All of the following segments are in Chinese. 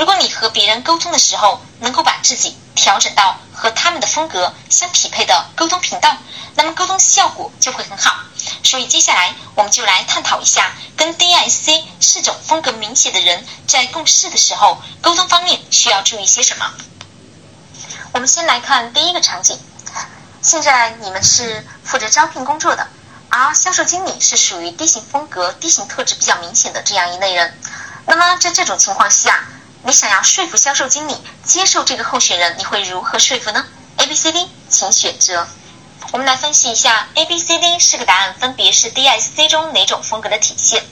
如果你和别人沟通的时候，能够把自己调整到和他们的风格相匹配的沟通频道，那么沟通效果就会很好。所以接下来我们就来探讨一下，跟 DISC 四种风格明显的人在共事的时候，沟通方面需要注意些什么。我们先来看第一个场景，现在你们是负责招聘工作的，而销售经理是属于 D 型风格、D 型特质比较明显的这样一类人。那么在这种情况下，你想要说服销售经理接受这个候选人，你会如何说服呢？A、B、C、D，请选择。我们来分析一下 A、B、C、D 四个答案分别是 D、S、C 中哪种风格的体现？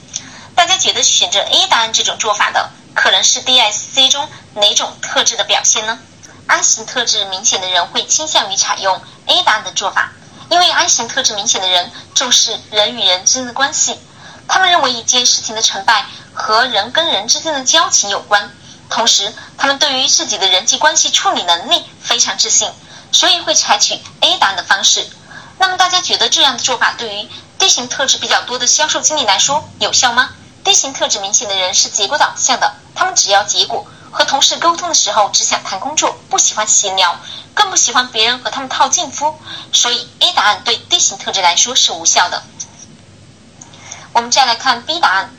大家觉得选择 A 答案这种做法的，可能是 D、S、C 中哪种特质的表现呢？I 型特质明显的人会倾向于采用 A 答案的做法，因为 I 型特质明显的人重视人与人之间的关系，他们认为一件事情的成败和人跟人之间的交情有关。同时，他们对于自己的人际关系处理能力非常自信，所以会采取 A 答案的方式。那么，大家觉得这样的做法对于 D 型特质比较多的销售经理来说有效吗？D 型特质明显的人是结果导向的，他们只要结果。和同事沟通的时候只想谈工作，不喜欢闲聊，更不喜欢别人和他们套近乎。所以 A 答案对 D 型特质来说是无效的。我们再来看 B 答案。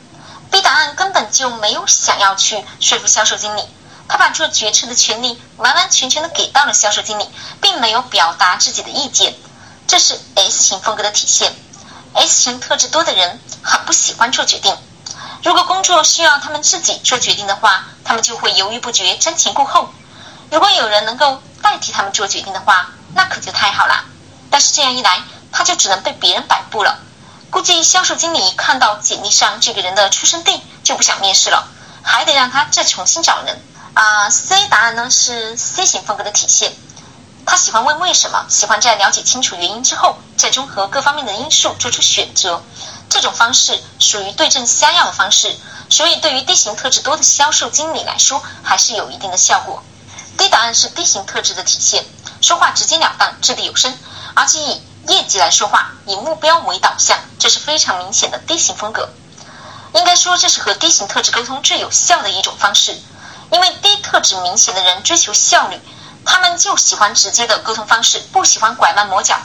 B 答案根本就没有想要去说服销售经理，他把做决策的权利完完全全的给到了销售经理，并没有表达自己的意见，这是 S 型风格的体现。S 型特质多的人很不喜欢做决定，如果工作需要他们自己做决定的话，他们就会犹豫不决、瞻前顾后。如果有人能够代替他们做决定的话，那可就太好了。但是这样一来，他就只能被别人摆布了。估计销售经理看到简历上这个人的出生地就不想面试了，还得让他再重新找人。啊，C 答案呢是 C 型风格的体现，他喜欢问为什么，喜欢在了解清楚原因之后，再综合各方面的因素做出选择。这种方式属于对症下药的方式，所以对于 D 型特质多的销售经理来说，还是有一定的效果。D 答案是 D 型特质的体现，说话直截了当，掷地有声，而且以业绩来说话，以目标为导向，这是非常明显的 D 型风格。应该说，这是和 D 型特质沟通最有效的一种方式。因为 D 特质明显的人追求效率，他们就喜欢直接的沟通方式，不喜欢拐弯抹角。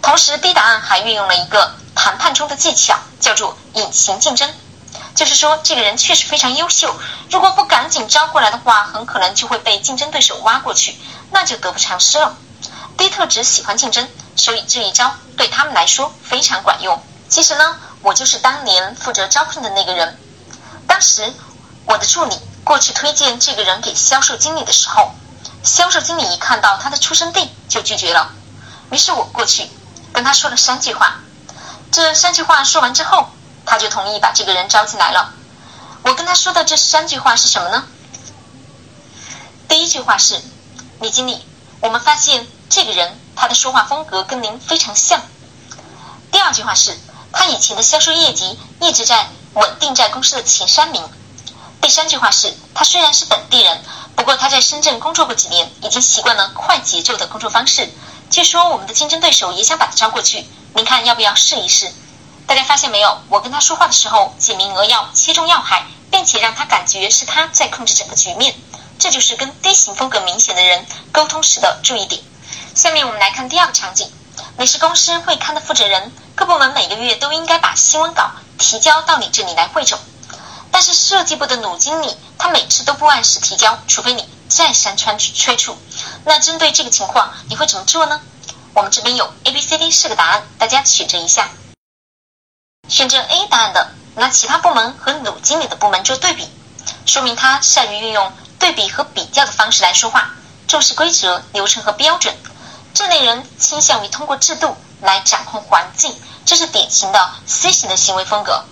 同时，D 答案还运用了一个谈判中的技巧，叫做隐形竞争。就是说，这个人确实非常优秀，如果不赶紧招过来的话，很可能就会被竞争对手挖过去，那就得不偿失了。D 特质喜欢竞争。所以这一招对他们来说非常管用。其实呢，我就是当年负责招聘的那个人。当时我的助理过去推荐这个人给销售经理的时候，销售经理一看到他的出生地就拒绝了。于是我过去跟他说了三句话。这三句话说完之后，他就同意把这个人招进来了。我跟他说的这三句话是什么呢？第一句话是：李经理，我们发现这个人。他的说话风格跟您非常像。第二句话是，他以前的销售业绩一直在稳定在公司的前三名。第三句话是，他虽然是本地人，不过他在深圳工作过几年，已经习惯了快节奏的工作方式。据说我们的竞争对手也想把他招过去，您看要不要试一试？大家发现没有？我跟他说话的时候简明扼要，切中要害，并且让他感觉是他在控制整个局面。这就是跟 D 型风格明显的人沟通时的注意点。下面我们来看第二个场景，你是公司会刊的负责人，各部门每个月都应该把新闻稿提交到你这里来汇总。但是设计部的鲁经理他每次都不按时提交，除非你再三催催促。那针对这个情况，你会怎么做呢？我们这边有 A、B、C、D 四个答案，大家选择一下。选择 A 答案的，拿其他部门和鲁经理的部门做对比，说明他善于运用对比和比较的方式来说话，重视规则、流程和标准。这类人倾向于通过制度来掌控环境，这是典型的 C 型的行为风格。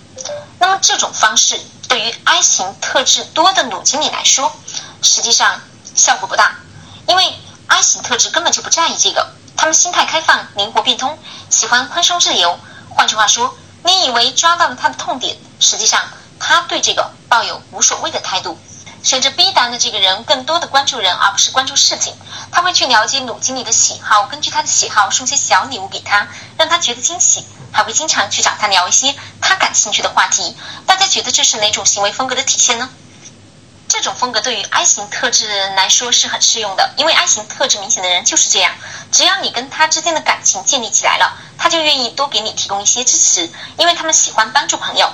那么这种方式对于 I 型特质多的鲁经理来说，实际上效果不大，因为 I 型特质根本就不在意这个，他们心态开放、灵活变通，喜欢宽松自由。换句话说，你以为抓到了他的痛点，实际上他对这个抱有无所谓的态度。选择 B 答案的这个人，更多的关注人，而不是关注事情。他会去了解鲁经理的喜好，根据他的喜好送些小礼物给他，让他觉得惊喜。还会经常去找他聊一些他感兴趣的话题。大家觉得这是哪种行为风格的体现呢？这种风格对于 I 型特质的人来说是很适用的，因为 I 型特质明显的人就是这样。只要你跟他之间的感情建立起来了，他就愿意多给你提供一些支持，因为他们喜欢帮助朋友。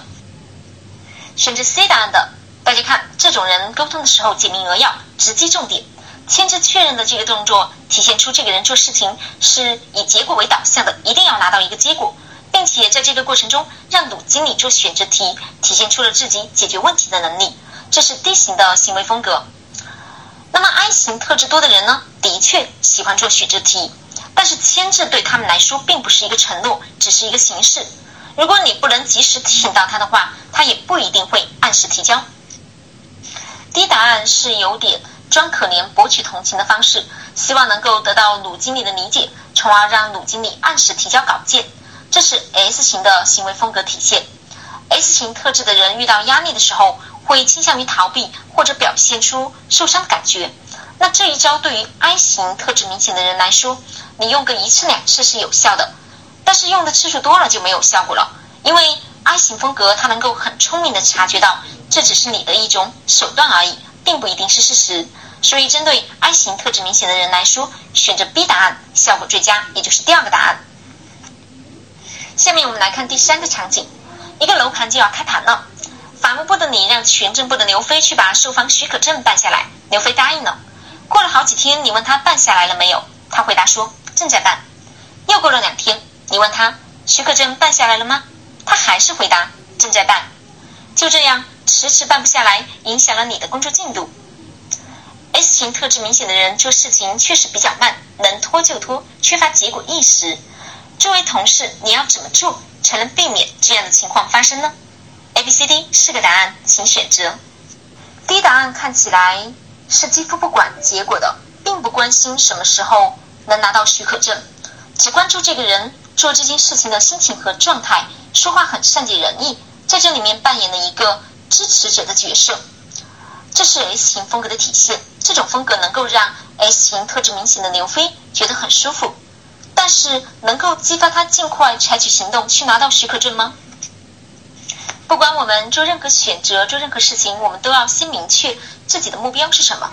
选择 C 答案的。大家看，这种人沟通的时候简明扼要，直击重点，签字确认的这个动作，体现出这个人做事情是以结果为导向的，一定要拿到一个结果，并且在这个过程中让鲁经理做选择题，体现出了自己解决问题的能力，这是 D 型的行为风格。那么 I 型特质多的人呢，的确喜欢做选择题，但是签字对他们来说并不是一个承诺，只是一个形式。如果你不能及时提醒到他的话，他也不一定会按时提交。D 答案是有点装可怜博取同情的方式，希望能够得到鲁经理的理解，从而让鲁经理按时提交稿件。这是 S 型的行为风格体现。S 型特质的人遇到压力的时候，会倾向于逃避或者表现出受伤的感觉。那这一招对于 I 型特质明显的人来说，你用个一次两次是有效的，但是用的次数多了就没有效果了，因为 I 型风格他能够很聪明的察觉到。这只是你的一种手段而已，并不一定是事实。所以，针对 I 型特质明显的人来说，选择 B 答案效果最佳，也就是第二个答案。下面我们来看第三个场景：一个楼盘就要开盘了，法务部的你让权证部的刘飞去把售房许可证办下来，刘飞答应了。过了好几天，你问他办下来了没有，他回答说正在办。又过了两天，你问他许可证办下来了吗？他还是回答正在办。就这样。迟迟办不下来，影响了你的工作进度。S 型特质明显的人做事情确实比较慢，能拖就拖，缺乏结果意识。作为同事，你要怎么做才能避免这样的情况发生呢？A、B、C、D 四个答案，请选择。D 答案看起来是几乎不管结果的，并不关心什么时候能拿到许可证，只关注这个人做这件事情的心情和状态，说话很善解人意，在这里面扮演了一个。支持者的角色，这是 S 型风格的体现。这种风格能够让 S 型特质明显的刘飞觉得很舒服，但是能够激发他尽快采取行动去拿到许可证吗？不管我们做任何选择、做任何事情，我们都要先明确自己的目标是什么。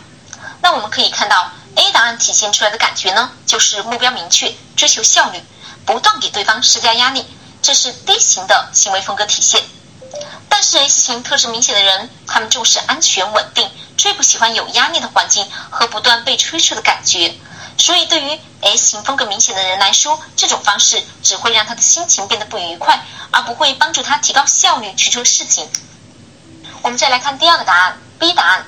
那我们可以看到 A 答案体现出来的感觉呢，就是目标明确，追求效率，不断给对方施加压力，这是 D 型的行为风格体现。但是 S 型特质明显的人，他们重视安全稳定，最不喜欢有压力的环境和不断被催促的感觉。所以，对于 S 型风格明显的人来说，这种方式只会让他的心情变得不愉快，而不会帮助他提高效率去做事情。我们再来看第二个答案，B 答案。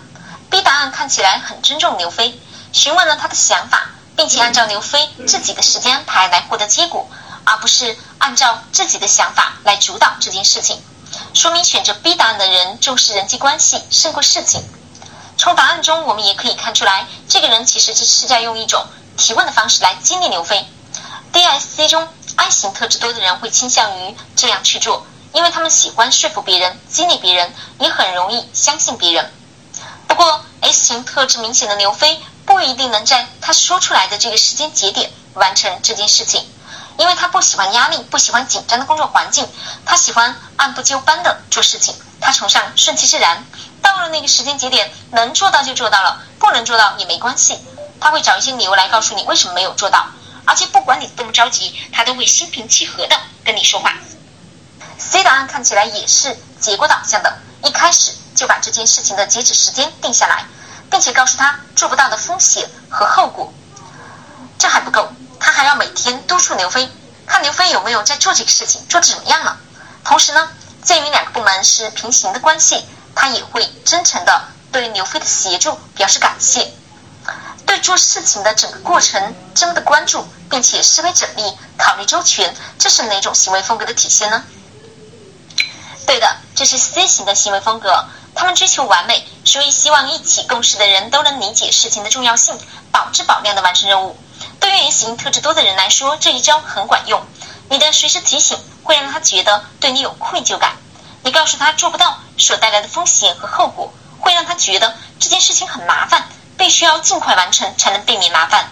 B 答案看起来很尊重刘飞，询问了他的想法，并且按照刘飞自己的时间安排来获得结果，而不是按照自己的想法来主导这件事情。说明选择 B 答案的人重视人际关系胜过事情。从答案中，我们也可以看出来，这个人其实只是在用一种提问的方式来激励刘飞。D S C 中 I 型特质多的人会倾向于这样去做，因为他们喜欢说服别人、激励别人，也很容易相信别人。不过 S 型特质明显的刘飞不一定能在他说出来的这个时间节点完成这件事情。因为他不喜欢压力，不喜欢紧张的工作环境，他喜欢按部就班的做事情，他崇尚顺其自然。到了那个时间节点，能做到就做到了，不能做到也没关系。他会找一些理由来告诉你为什么没有做到，而且不管你多么着急，他都会心平气和的跟你说话。C 答案看起来也是结果导向的，一开始就把这件事情的截止时间定下来，并且告诉他做不到的风险和后果。这还不够。他还要每天督促刘飞，看刘飞有没有在做这个事情，做的怎么样了。同时呢，鉴于两个部门是平行的关系，他也会真诚的对刘飞的协助表示感谢，对做事情的整个过程真的关注，并且思维缜密，考虑周全。这是哪种行为风格的体现呢？对的，这是 C 型的行为风格。他们追求完美，所以希望一起共事的人都能理解事情的重要性，保质保量的完成任务。对于 S 型特质多的人来说，这一招很管用。你的随时提醒会让他觉得对你有愧疚感。你告诉他做不到所带来的风险和后果，会让他觉得这件事情很麻烦，必须要尽快完成才能避免麻烦。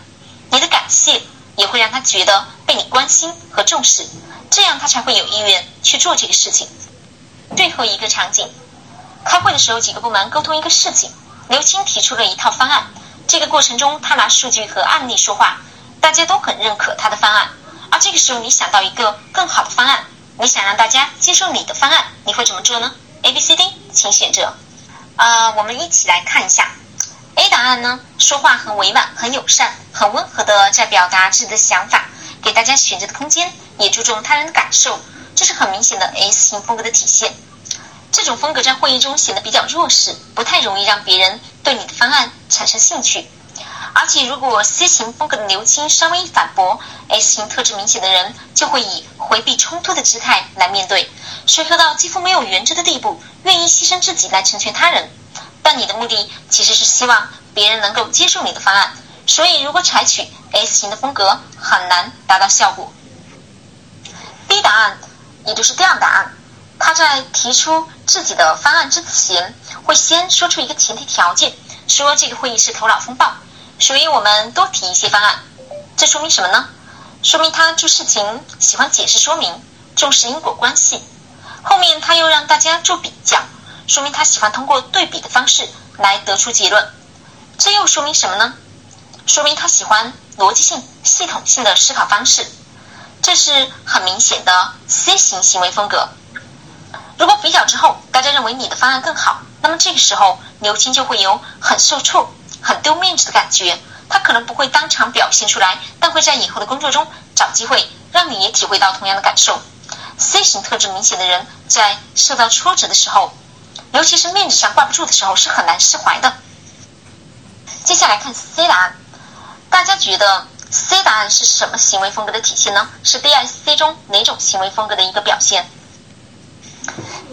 你的感谢也会让他觉得被你关心和重视，这样他才会有意愿去做这个事情。最后一个场景，开会的时候，几个部门沟通一个事情，刘青提出了一套方案。这个过程中，他拿数据和案例说话，大家都很认可他的方案。而这个时候，你想到一个更好的方案，你想让大家接受你的方案，你会怎么做呢？A、B、C、D，请选择。啊，我们一起来看一下。A 答案呢，说话很委婉、很友善、很温和的在表达自己的想法，给大家选择的空间，也注重他人的感受，这是很明显的 S 型风格的体现。这种风格在会议中显得比较弱势，不太容易让别人对你的方案产生兴趣。而且，如果 C 型风格的刘青稍微一反驳，S 型特质明显的人就会以回避冲突的姿态来面对，随和到几乎没有原则的地步，愿意牺牲自己来成全他人。但你的目的其实是希望别人能够接受你的方案，所以如果采取 S 型的风格，很难达到效果。B 答案，也就是第二答案。他在提出自己的方案之前，会先说出一个前提条件，说这个会议是头脑风暴，所以我们多提一些方案。这说明什么呢？说明他做事情喜欢解释说明，重视因果关系。后面他又让大家做比较，说明他喜欢通过对比的方式来得出结论。这又说明什么呢？说明他喜欢逻辑性、系统性的思考方式。这是很明显的 C 型行为风格。如果比较之后，大家认为你的方案更好，那么这个时候刘青就会有很受挫、很丢面子的感觉。他可能不会当场表现出来，但会在以后的工作中找机会让你也体会到同样的感受。C 型特质明显的人在受到挫折的时候，尤其是面子上挂不住的时候，是很难释怀的。接下来看 C 答案，大家觉得 C 答案是什么行为风格的体现呢？是 DIC 中哪种行为风格的一个表现？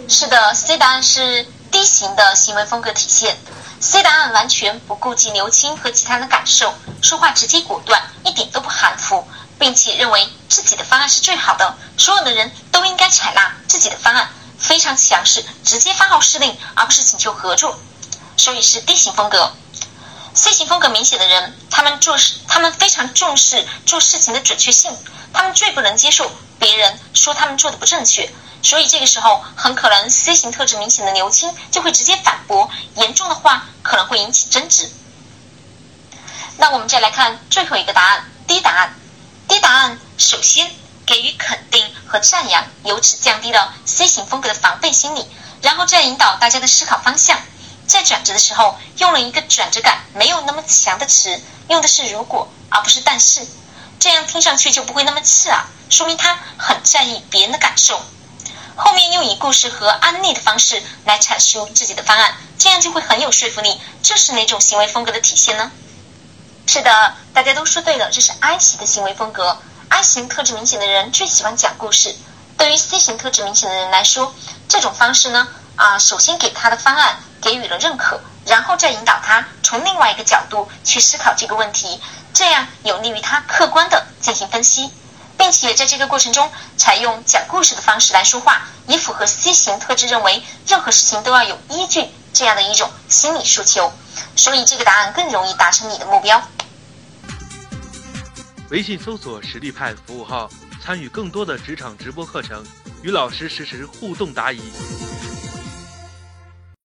是的，C 答案是 D 型的行为风格体现。C 答案完全不顾及刘青和其他人的感受，说话直接果断，一点都不含糊，并且认为自己的方案是最好的，所有的人都应该采纳自己的方案，非常强势，直接发号施令，而不是请求合作。所以是 D 型风格。C 型风格明显的人，他们做事，他们非常重视做事情的准确性，他们最不能接受别人说他们做的不正确。所以这个时候，很可能 C 型特质明显的刘青就会直接反驳，严重的话可能会引起争执。那我们再来看最后一个答案，D 答案。D 答案首先给予肯定和赞扬，由此降低了 C 型风格的防备心理，然后再引导大家的思考方向。在转折的时候，用了一个转折感没有那么强的词，用的是如果而不是但是，这样听上去就不会那么刺耳，说明他很在意别人的感受。后面又以故事和案例的方式来阐述自己的方案，这样就会很有说服力。这是哪种行为风格的体现呢？是的，大家都说对了，这是 I 型的行为风格。I 型特质明显的人最喜欢讲故事。对于 C 型特质明显的人来说，这种方式呢，啊，首先给他的方案给予了认可，然后再引导他从另外一个角度去思考这个问题，这样有利于他客观的进行分析。并且在这个过程中采用讲故事的方式来说话，也符合 C 型特质认为任何事情都要有依据这样的一种心理诉求，所以这个答案更容易达成你的目标。微信搜索“实力派”服务号，参与更多的职场直播课程，与老师实时互动答疑。